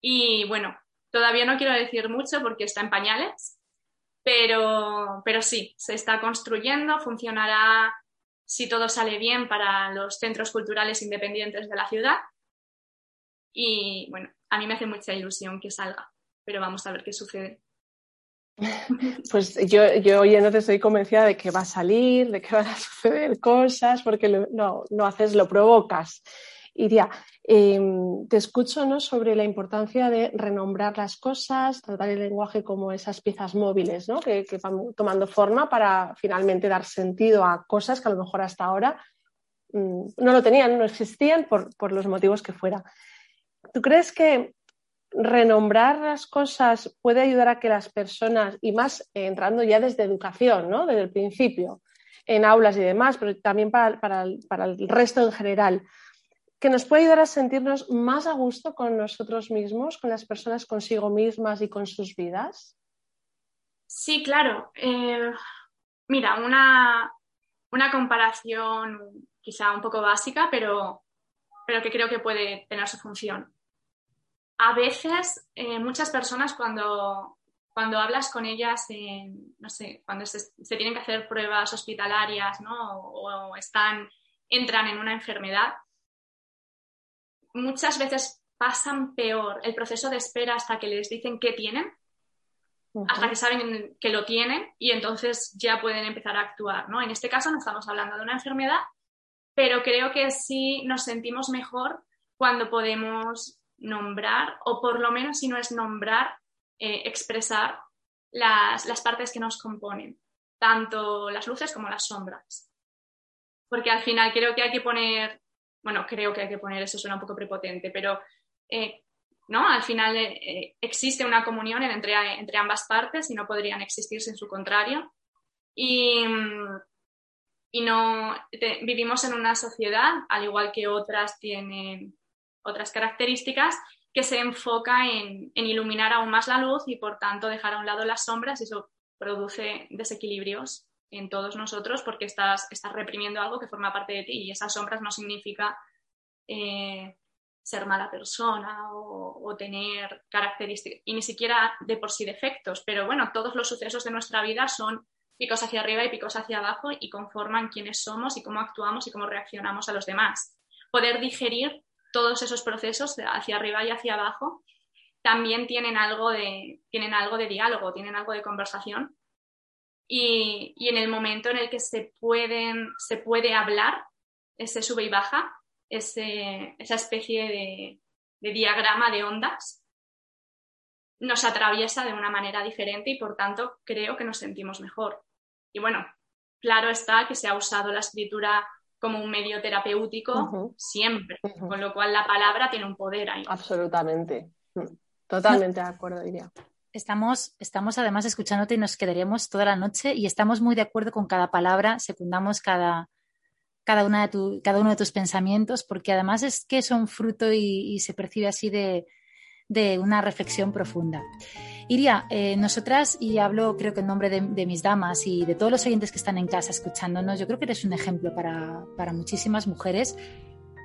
Y bueno, todavía no quiero decir mucho porque está en pañales, pero, pero sí, se está construyendo, funcionará si todo sale bien para los centros culturales independientes de la ciudad. Y bueno, a mí me hace mucha ilusión que salga, pero vamos a ver qué sucede. <laughs> Pues yo, yo oyéndote estoy convencida de que va a salir, de que van a <laughs> suceder cosas, porque no, no haces, lo provocas. Iria, eh, te escucho ¿no? sobre la importancia de renombrar las cosas, tratar el lenguaje como esas piezas móviles ¿no? que, que, van tomando forma para finalmente dar sentido a cosas que a lo mejor hasta ahora mmm, no lo tenían, no existían por, los motivos que fuera. ¿Tú crees que renombrar las cosas puede ayudar a que las personas, y más entrando ya desde educación, ¿no? desde el principio, en aulas y demás, pero también para el resto en general, que nos puede ayudar a sentirnos más a gusto con nosotros mismos, con las personas consigo mismas y con sus vidas? Sí, claro. Eh, mira, una, una, comparación quizá un poco básica, pero, pero que creo que puede tener su función. A veces, eh, muchas personas cuando, cuando hablas con ellas, en, no sé, cuando se, se, tienen que hacer pruebas hospitalarias ¿no? o, o están, entran en una enfermedad, muchas veces pasan peor el proceso de espera hasta que les dicen qué tienen hasta que saben que lo tienen y entonces ya pueden empezar a actuar, ¿no? En este caso no estamos hablando de una enfermedad, pero creo que sí nos sentimos mejor cuando podemos nombrar, o por lo menos si no es nombrar, eh, expresar las, las partes que nos componen, tanto las luces como las sombras. Porque al final creo que hay que poner, bueno, creo que hay que poner, eso suena un poco prepotente, pero eh, ¿no? Al final eh, existe una comunión entre, entre, ambas partes y no podrían existir sin su contrario. Y, y no vivimos en una sociedad, al igual que otras tienen otras características, que se enfoca en, iluminar aún más la luz y por tanto dejar a un lado las sombras y eso produce desequilibrios en todos nosotros porque estás, estás reprimiendo algo que forma parte de ti y esas sombras no significa eh, ser mala persona o, tener características, y ni siquiera de por sí defectos, pero bueno, todos los sucesos de nuestra vida son picos hacia arriba y picos hacia abajo y conforman quiénes somos y cómo actuamos y cómo reaccionamos a los demás. Poder digerir todos esos procesos hacia arriba y hacia abajo también tienen algo de, tienen algo de diálogo, tienen algo de conversación. Y, y en el momento en el que se, pueden, se puede hablar, ese sube y baja, esa especie de, diagrama de ondas nos atraviesa de una manera diferente y por tanto creo que nos sentimos mejor. Y bueno, claro está que se ha usado la escritura como un medio terapéutico siempre, con lo cual la palabra tiene un poder ahí. Absolutamente. Totalmente de acuerdo, diría. Estamos, estamos además escuchándote y nos quedaríamos toda la noche y estamos muy de acuerdo con cada palabra, secundamos cada, cada, una de cada uno de tus pensamientos, porque además es que son fruto y, se percibe así de, una reflexión profunda. Iria, eh, nosotras, y hablo creo que en nombre de, mis damas y de todos los oyentes que están en casa escuchándonos, yo creo que eres un ejemplo para, muchísimas mujeres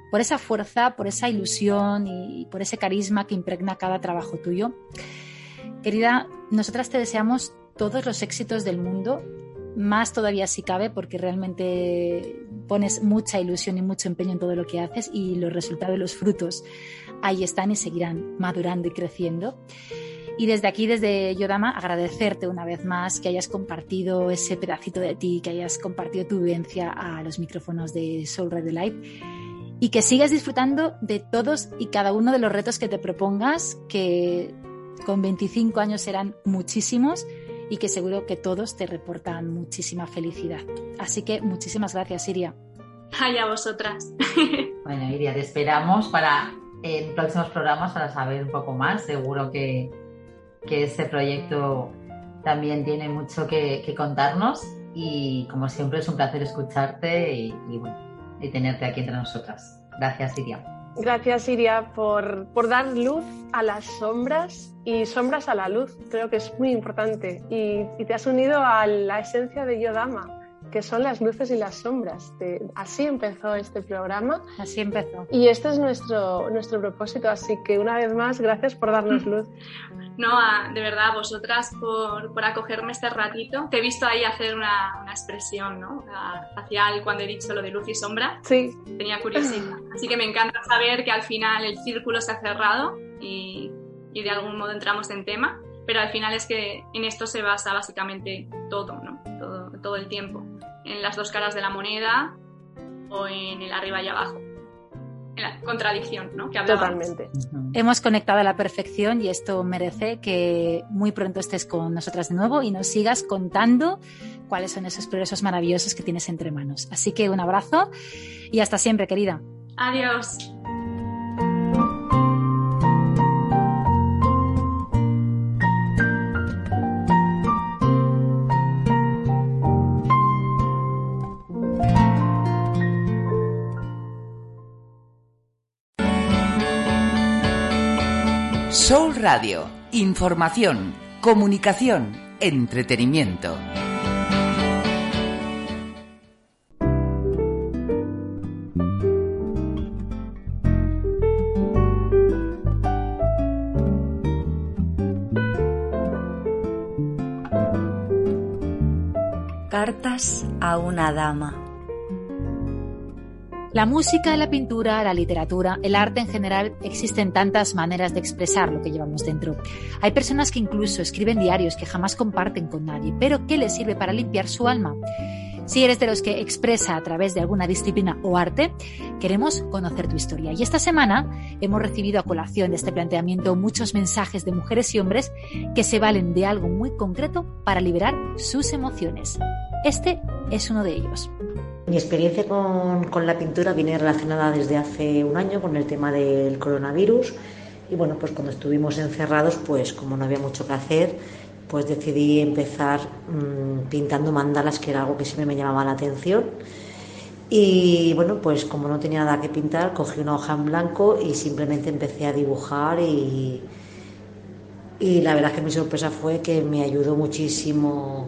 por esa fuerza, por esa ilusión y por ese carisma que impregna cada trabajo tuyo. Querida, nosotras te deseamos todos los éxitos del mundo más todavía si cabe, porque realmente pones mucha ilusión y mucho empeño en todo lo que haces y los resultados y los frutos ahí están y seguirán madurando y creciendo. Y desde aquí, desde Yodama, agradecerte una vez más que hayas compartido ese pedacito de ti, que hayas compartido tu vivencia a los micrófonos de Soul Radio Live y que sigas disfrutando de todos y cada uno de los retos que te propongas, que con 25 años serán muchísimos y que seguro que todos te reportan muchísima felicidad. Así que muchísimas gracias, Iria. Ay, a vosotras. <laughs> Bueno, Iria, te esperamos para en próximos programas para saber un poco más. Seguro que, que este proyecto también tiene mucho que, contarnos y como siempre es un placer escucharte y, y tenerte aquí entre nosotras. Gracias, Iria. Gracias, Iria, por, por, dar luz a las sombras y sombras a la luz. Creo que es muy importante. Y, y te has unido a la esencia de Yodama, que son las luces y las sombras. así empezó este programa. Así empezó. Y este es nuestro, nuestro propósito. Así que una vez más, gracias por darnos <laughs> luz. No, de verdad, vosotras por, por, acogerme este ratito. Te he visto ahí hacer una, una expresión ¿no? facial cuando he dicho lo de luz y sombra. Sí. Tenía curiosidad. <laughs> Así que me encanta saber que al final el círculo se ha cerrado y, y de algún modo entramos en tema pero al final es que en esto se basa básicamente todo, ¿no? todo, todo el tiempo, en las dos caras de la moneda o en el arriba y abajo. En la contradicción, ¿no? Que Totalmente. Hemos conectado a la perfección y esto merece que muy pronto estés con nosotras de nuevo y nos sigas contando cuáles son esos progresos maravillosos que tienes entre manos. Así que un abrazo y hasta siempre, querida. Adiós. Radio. Información, comunicación, entretenimiento. Cartas a una dama. La música, la pintura, la literatura, el arte en general, existen tantas maneras de expresar lo que llevamos dentro. Hay personas que incluso escriben diarios que jamás comparten con nadie, pero que les sirve para limpiar su alma. Si eres de los que expresa a través de alguna disciplina o arte, queremos conocer tu historia. Y esta semana hemos recibido a colación de este planteamiento muchos mensajes de mujeres y hombres que se valen de algo muy concreto para liberar sus emociones. Este es uno de ellos. Mi experiencia con, la pintura viene relacionada desde hace un año con el tema del coronavirus y bueno, pues cuando estuvimos encerrados, pues como no había mucho que hacer, pues decidí empezar mm, pintando mandalas, que era algo que siempre me llamaba la atención. Y bueno, pues como no tenía nada que pintar, cogí una hoja en blanco y simplemente empecé a dibujar y, y la verdad es que mi sorpresa fue que me ayudó muchísimo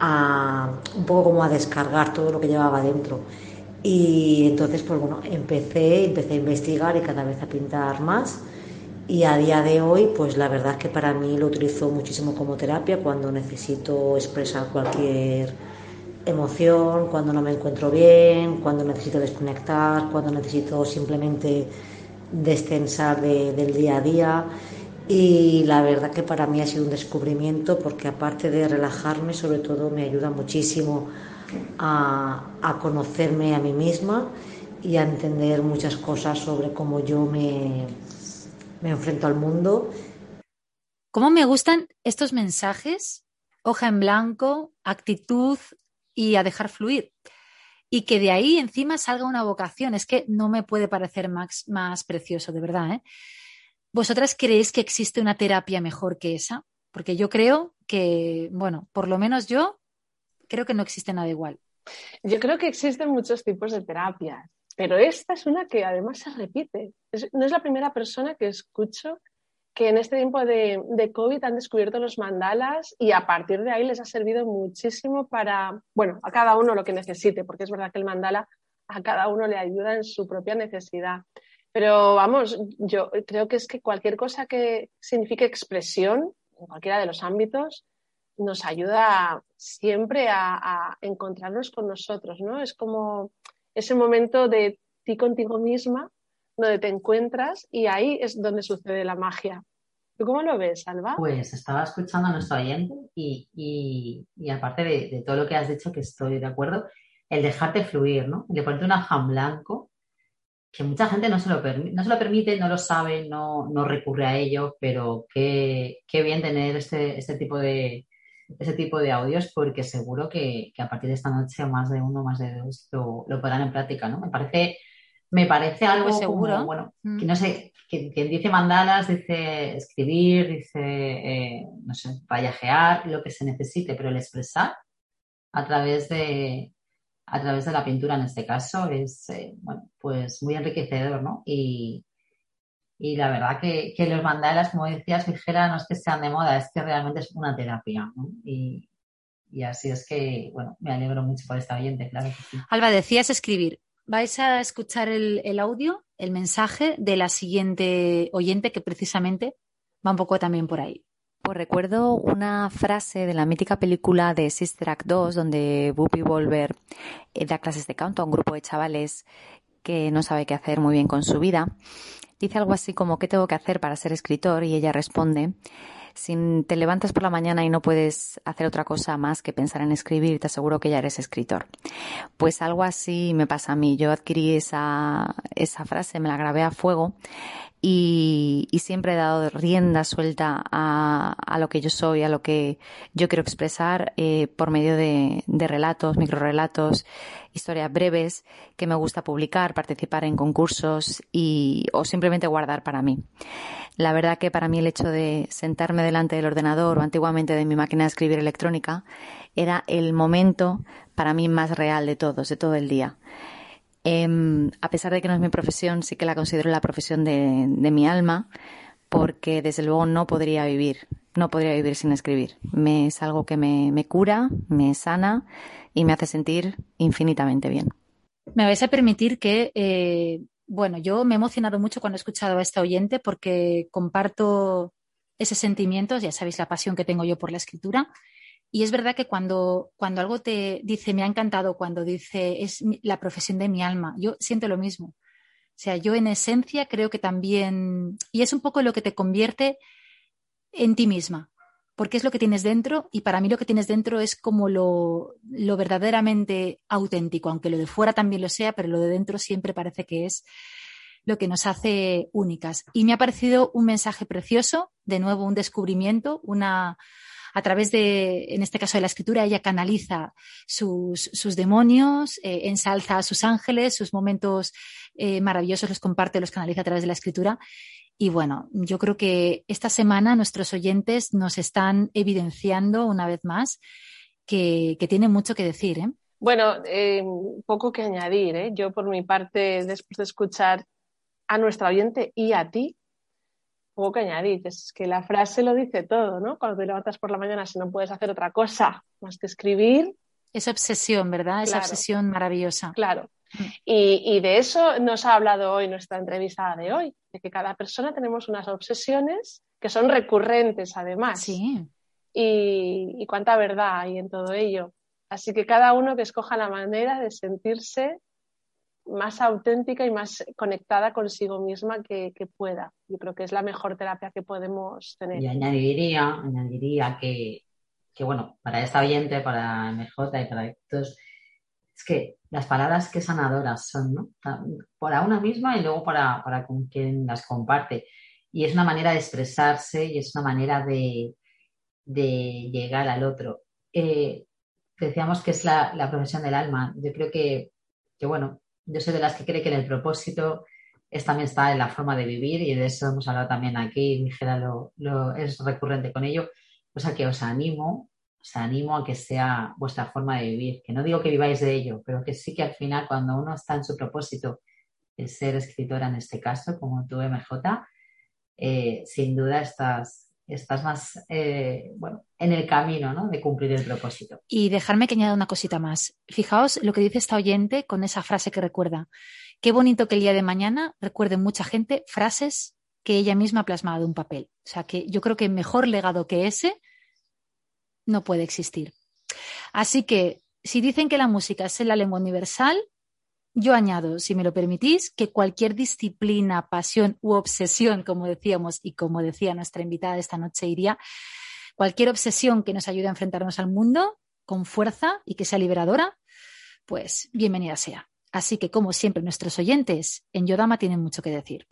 a un poco como a descargar todo lo que llevaba dentro. Y entonces, pues bueno, empecé, empecé a investigar y cada vez a pintar más. Y a día de hoy, pues la verdad es que para mí lo utilizo muchísimo como terapia cuando necesito expresar cualquier emoción, cuando no me encuentro bien, cuando necesito desconectar, cuando necesito simplemente descensar del día a día. Y la verdad que para mí ha sido un descubrimiento porque aparte de relajarme, sobre todo me ayuda muchísimo a, conocerme a mí misma y a entender muchas cosas sobre cómo yo me, me enfrento al mundo. ¿Cómo me gustan estos mensajes? Hoja en blanco, actitud y a dejar fluir. Y que de ahí encima salga una vocación. Es que no me puede parecer más, más precioso, de verdad. ¿eh? ¿Vosotras creéis que existe una terapia mejor que esa? Porque yo creo que, bueno, por lo menos yo creo que no existe nada igual. Yo creo que existen muchos tipos de terapias, pero esta es una que además se repite. no es la primera persona que escucho que en este tiempo de, de, COVID han descubierto los mandalas y a partir de ahí les ha servido muchísimo para, bueno, a cada uno lo que necesite, porque es verdad que el mandala a cada uno le ayuda en su propia necesidad. Pero vamos, yo creo que es que cualquier cosa que signifique expresión, en cualquiera de los ámbitos, nos ayuda siempre a, encontrarnos con nosotros, ¿no? Es como ese momento de ti contigo misma, donde te encuentras y ahí es donde sucede la magia. ¿Tú cómo lo ves, Alba? Pues estaba escuchando a nuestro oyente y, aparte de, todo lo que has dicho, que estoy de acuerdo, el dejarte fluir, ¿no? El de ponerte una hoja blanco que mucha gente no se lo, no se lo permite, no lo sabe, no, no recurre a ello, pero qué, qué bien tener este, este, tipo de, ese tipo de audios porque seguro que, que, a partir de esta noche más de uno, más de dos lo, lo podrán en práctica, ¿no? Me parece, me parece algo pues seguro. bueno, mm. que no sé, quien, dice mandalas, dice escribir, dice, eh, no sé, vallajear, lo que se necesite, pero el expresar a través de, a través de la pintura en este caso es, eh, bueno, pues muy enriquecedor, ¿no? Y, la verdad que, los mandalas, como decías, Fijera, no es que sean de moda, es que realmente es una terapia, ¿no? Y, así es que, bueno, me alegro mucho por esta oyente, claro que. Alba, decías escribir. Vais a escuchar el, el audio, el mensaje de la siguiente oyente que precisamente va un poco también por ahí. Pues recuerdo una frase de la mítica película de Sister Act 2, donde Whoopi Wolver eh, da clases de canto a un grupo de chavales que no sabe qué hacer muy bien con su vida. Dice algo así como, ¿qué tengo que hacer para ser escritor? Y ella responde, si te levantas por la mañana y no puedes hacer otra cosa más que pensar en escribir, te aseguro que ya eres escritor. Pues algo así me pasa a mí. Yo adquirí esa, esa frase, me la grabé a fuego y, siempre he dado rienda suelta a, a, lo que yo soy, a lo que yo quiero expresar eh, por medio de, de relatos, microrelatos, historias breves que me gusta publicar, participar en concursos y, o simplemente guardar para mí. La verdad que para mí el hecho de sentarme delante del ordenador o antiguamente de mi máquina de escribir electrónica era el momento para mí más real de todos, de todo el día. Em, a pesar de que no es mi profesión, sí que la considero la profesión de, mi alma, porque desde luego no podría vivir, no podría vivir sin escribir. Me, es algo que me, cura, me sana y me hace sentir infinitamente bien. Me vais a permitir que, eh, bueno, yo me he emocionado mucho cuando he escuchado a esta oyente porque comparto ese sentimiento, ya sabéis la pasión que tengo yo por la escritura, Y es verdad que cuando, cuando algo te dice, me ha encantado, cuando dice, es la profesión de mi alma, yo siento lo mismo. O sea, yo en esencia creo que también, y es un poco lo que te convierte en ti misma, porque es lo que tienes dentro y para mí lo que tienes dentro es como lo, lo verdaderamente auténtico, aunque lo de fuera también lo sea, pero lo de dentro siempre parece que es lo que nos hace únicas. Y me ha parecido un mensaje precioso, de nuevo un descubrimiento, una, a través de, en este caso de la escritura, ella canaliza sus, demonios, eh, ensalza a sus ángeles, sus momentos eh, maravillosos los comparte, los canaliza a través de la escritura. Y bueno, yo creo que esta semana nuestros oyentes nos están evidenciando una vez más que, que tienen mucho que decir. ¿eh? Bueno, poco que añadir. Yo por mi parte, después de escuchar a nuestro oyente y a ti, poco que añadir. Es que la frase lo dice todo, ¿no? Cuando te levantas por la mañana, si no puedes hacer otra cosa más que escribir. Esa obsesión, ¿verdad? Esa obsesión maravillosa. Claro. Mm. Y, de eso nos ha hablado hoy nuestra entrevista de hoy, de que cada persona tenemos unas obsesiones que son recurrentes además. Sí. Y, y cuánta verdad hay en todo ello. Así que cada uno que escoja la manera de sentirse más auténtica y más conectada consigo misma que, pueda. Yo creo que es la mejor terapia que podemos tener. Y añadiría, añadiría que, bueno, para esta oyente, para MJ y para todos, es que las palabras que sanadoras son, ¿no? Para una misma y luego para, con quien las comparte. Y es una manera de expresarse y es una manera de, llegar al otro. Eh, decíamos que es la, profesión del alma. Yo creo que, que, bueno, yo soy de las que cree que en el propósito es, también está en la forma de vivir y de eso hemos hablado también aquí, Mijera lo, lo, es recurrente con ello. O sea que os animo, os animo a que sea vuestra forma de vivir, que no digo que viváis de ello, pero que sí que al final cuando uno está en su propósito, el ser escritora en este caso, como tú MJ, eh, sin duda estás, estás más eh, bueno, en el camino ¿no? de cumplir el propósito. Y dejarme que añada una cosita más. Fijaos lo que dice esta oyente con esa frase que recuerda. Qué bonito que el día de mañana recuerde mucha gente frases que ella misma ha plasmado en un papel. O sea que yo creo que mejor legado que ese no puede existir. Así que si dicen que la música es la lengua universal, yo añado, si me lo permitís, que cualquier disciplina, pasión u obsesión, como decíamos y como decía nuestra invitada esta noche, iría, cualquier obsesión que nos ayude a enfrentarnos al mundo con fuerza y que sea liberadora, pues bienvenida sea. Así que, como siempre, nuestros oyentes en Yodama tienen mucho que decir.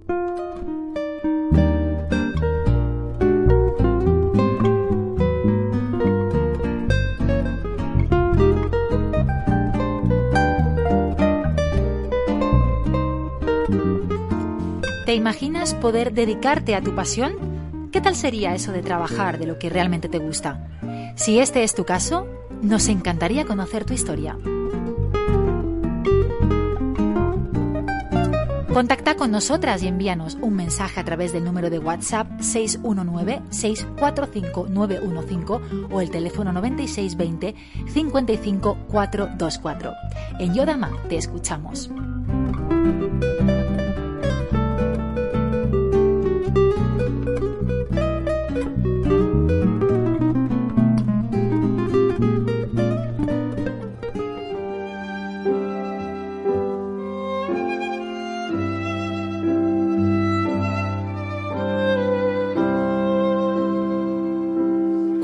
¿Te imaginas poder dedicarte a tu pasión? ¿Qué tal sería eso de trabajar de lo que realmente te gusta? Si este es tu caso, nos encantaría conocer tu historia. Contacta con nosotras y envíanos un mensaje a través del número de WhatsApp 619-645-915 o el teléfono 9620 55424. En Yodama te escuchamos.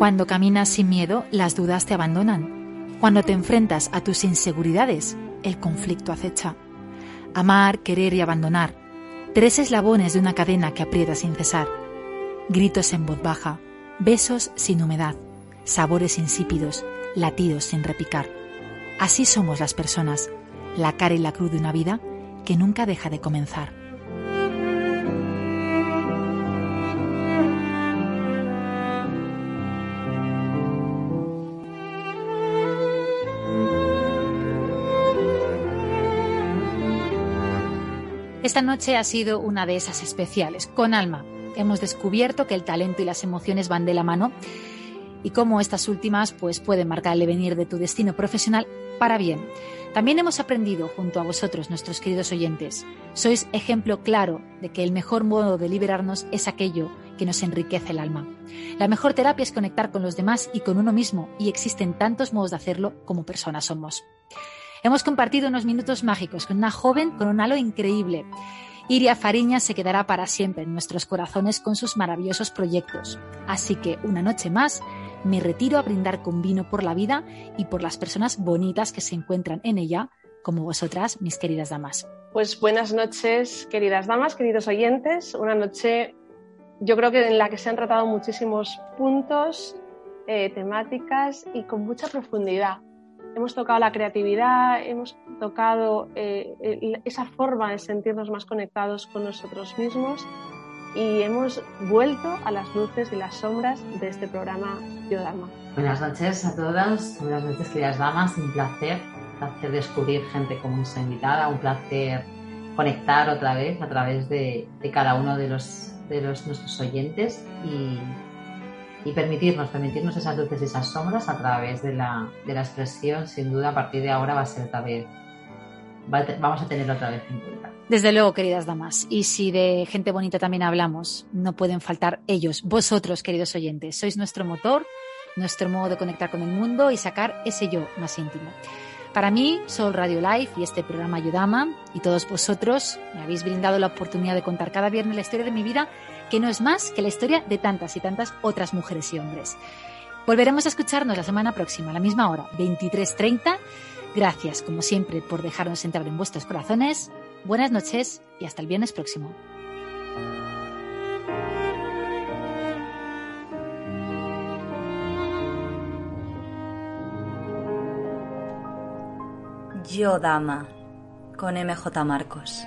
Cuando caminas sin miedo, las dudas te abandonan. Cuando te enfrentas a tus inseguridades, el conflicto acecha. Amar, querer y abandonar. Tres eslabones de una cadena que aprieta sin cesar. Gritos en voz baja, besos sin humedad, sabores insípidos, latidos sin repicar. Así somos las personas, la cara y la cruz de una vida que nunca deja de comenzar. Esta noche ha sido una de esas especiales, con alma. Hemos descubierto que el talento y las emociones van de la mano y cómo estas últimas pues, pueden marcar el devenir de tu destino profesional para bien. También hemos aprendido junto a vosotros, nuestros queridos oyentes. Sois ejemplo claro de que el mejor modo de liberarnos es aquello que nos enriquece el alma. La mejor terapia es conectar con los demás y con uno mismo, y existen tantos modos de hacerlo como personas somos. Hemos compartido unos minutos mágicos con una joven con un halo increíble. Iria Fariña se quedará para siempre en nuestros corazones con sus maravillosos proyectos. Así que una noche más me retiro a brindar con vino por la vida y por las personas bonitas que se encuentran en ella, como vosotras, mis queridas damas. Pues buenas noches, queridas damas, queridos oyentes. Una noche, yo creo que en la que se han tratado muchísimos puntos, eh, temáticas y con mucha profundidad. Hemos tocado la creatividad, hemos tocado eh, esa forma de sentirnos más conectados con nosotros mismos y hemos vuelto a las luces y las sombras de este programa Yodama. Buenas noches a todas, buenas noches queridas damas, un placer, un placer descubrir gente como nuestra invitada, un placer conectar otra vez a través de, de cada uno de los de los, nuestros oyentes y, y, permitirnos, permitirnos esas luces y esas sombras a través de la, de la expresión, sin duda a partir de ahora va a ser vez, va, vamos a tenerlo otra vez en cuenta. Desde luego, queridas damas. Y si de gente bonita también hablamos, no pueden faltar ellos, vosotros, queridos oyentes. Sois nuestro motor, nuestro modo de conectar con el mundo y sacar ese yo más íntimo. Para mí, Soul Radio Life y este programa Ayudama y todos vosotros me habéis brindado la oportunidad de contar cada viernes la historia de mi vida, que no es más que la historia de tantas y tantas otras mujeres y hombres. Volveremos a escucharnos la semana próxima, a la misma hora, 23.30. Gracias, como siempre, por dejarnos entrar en vuestros corazones. Buenas noches y hasta el viernes próximo. Yo Dama con MJ Marcos.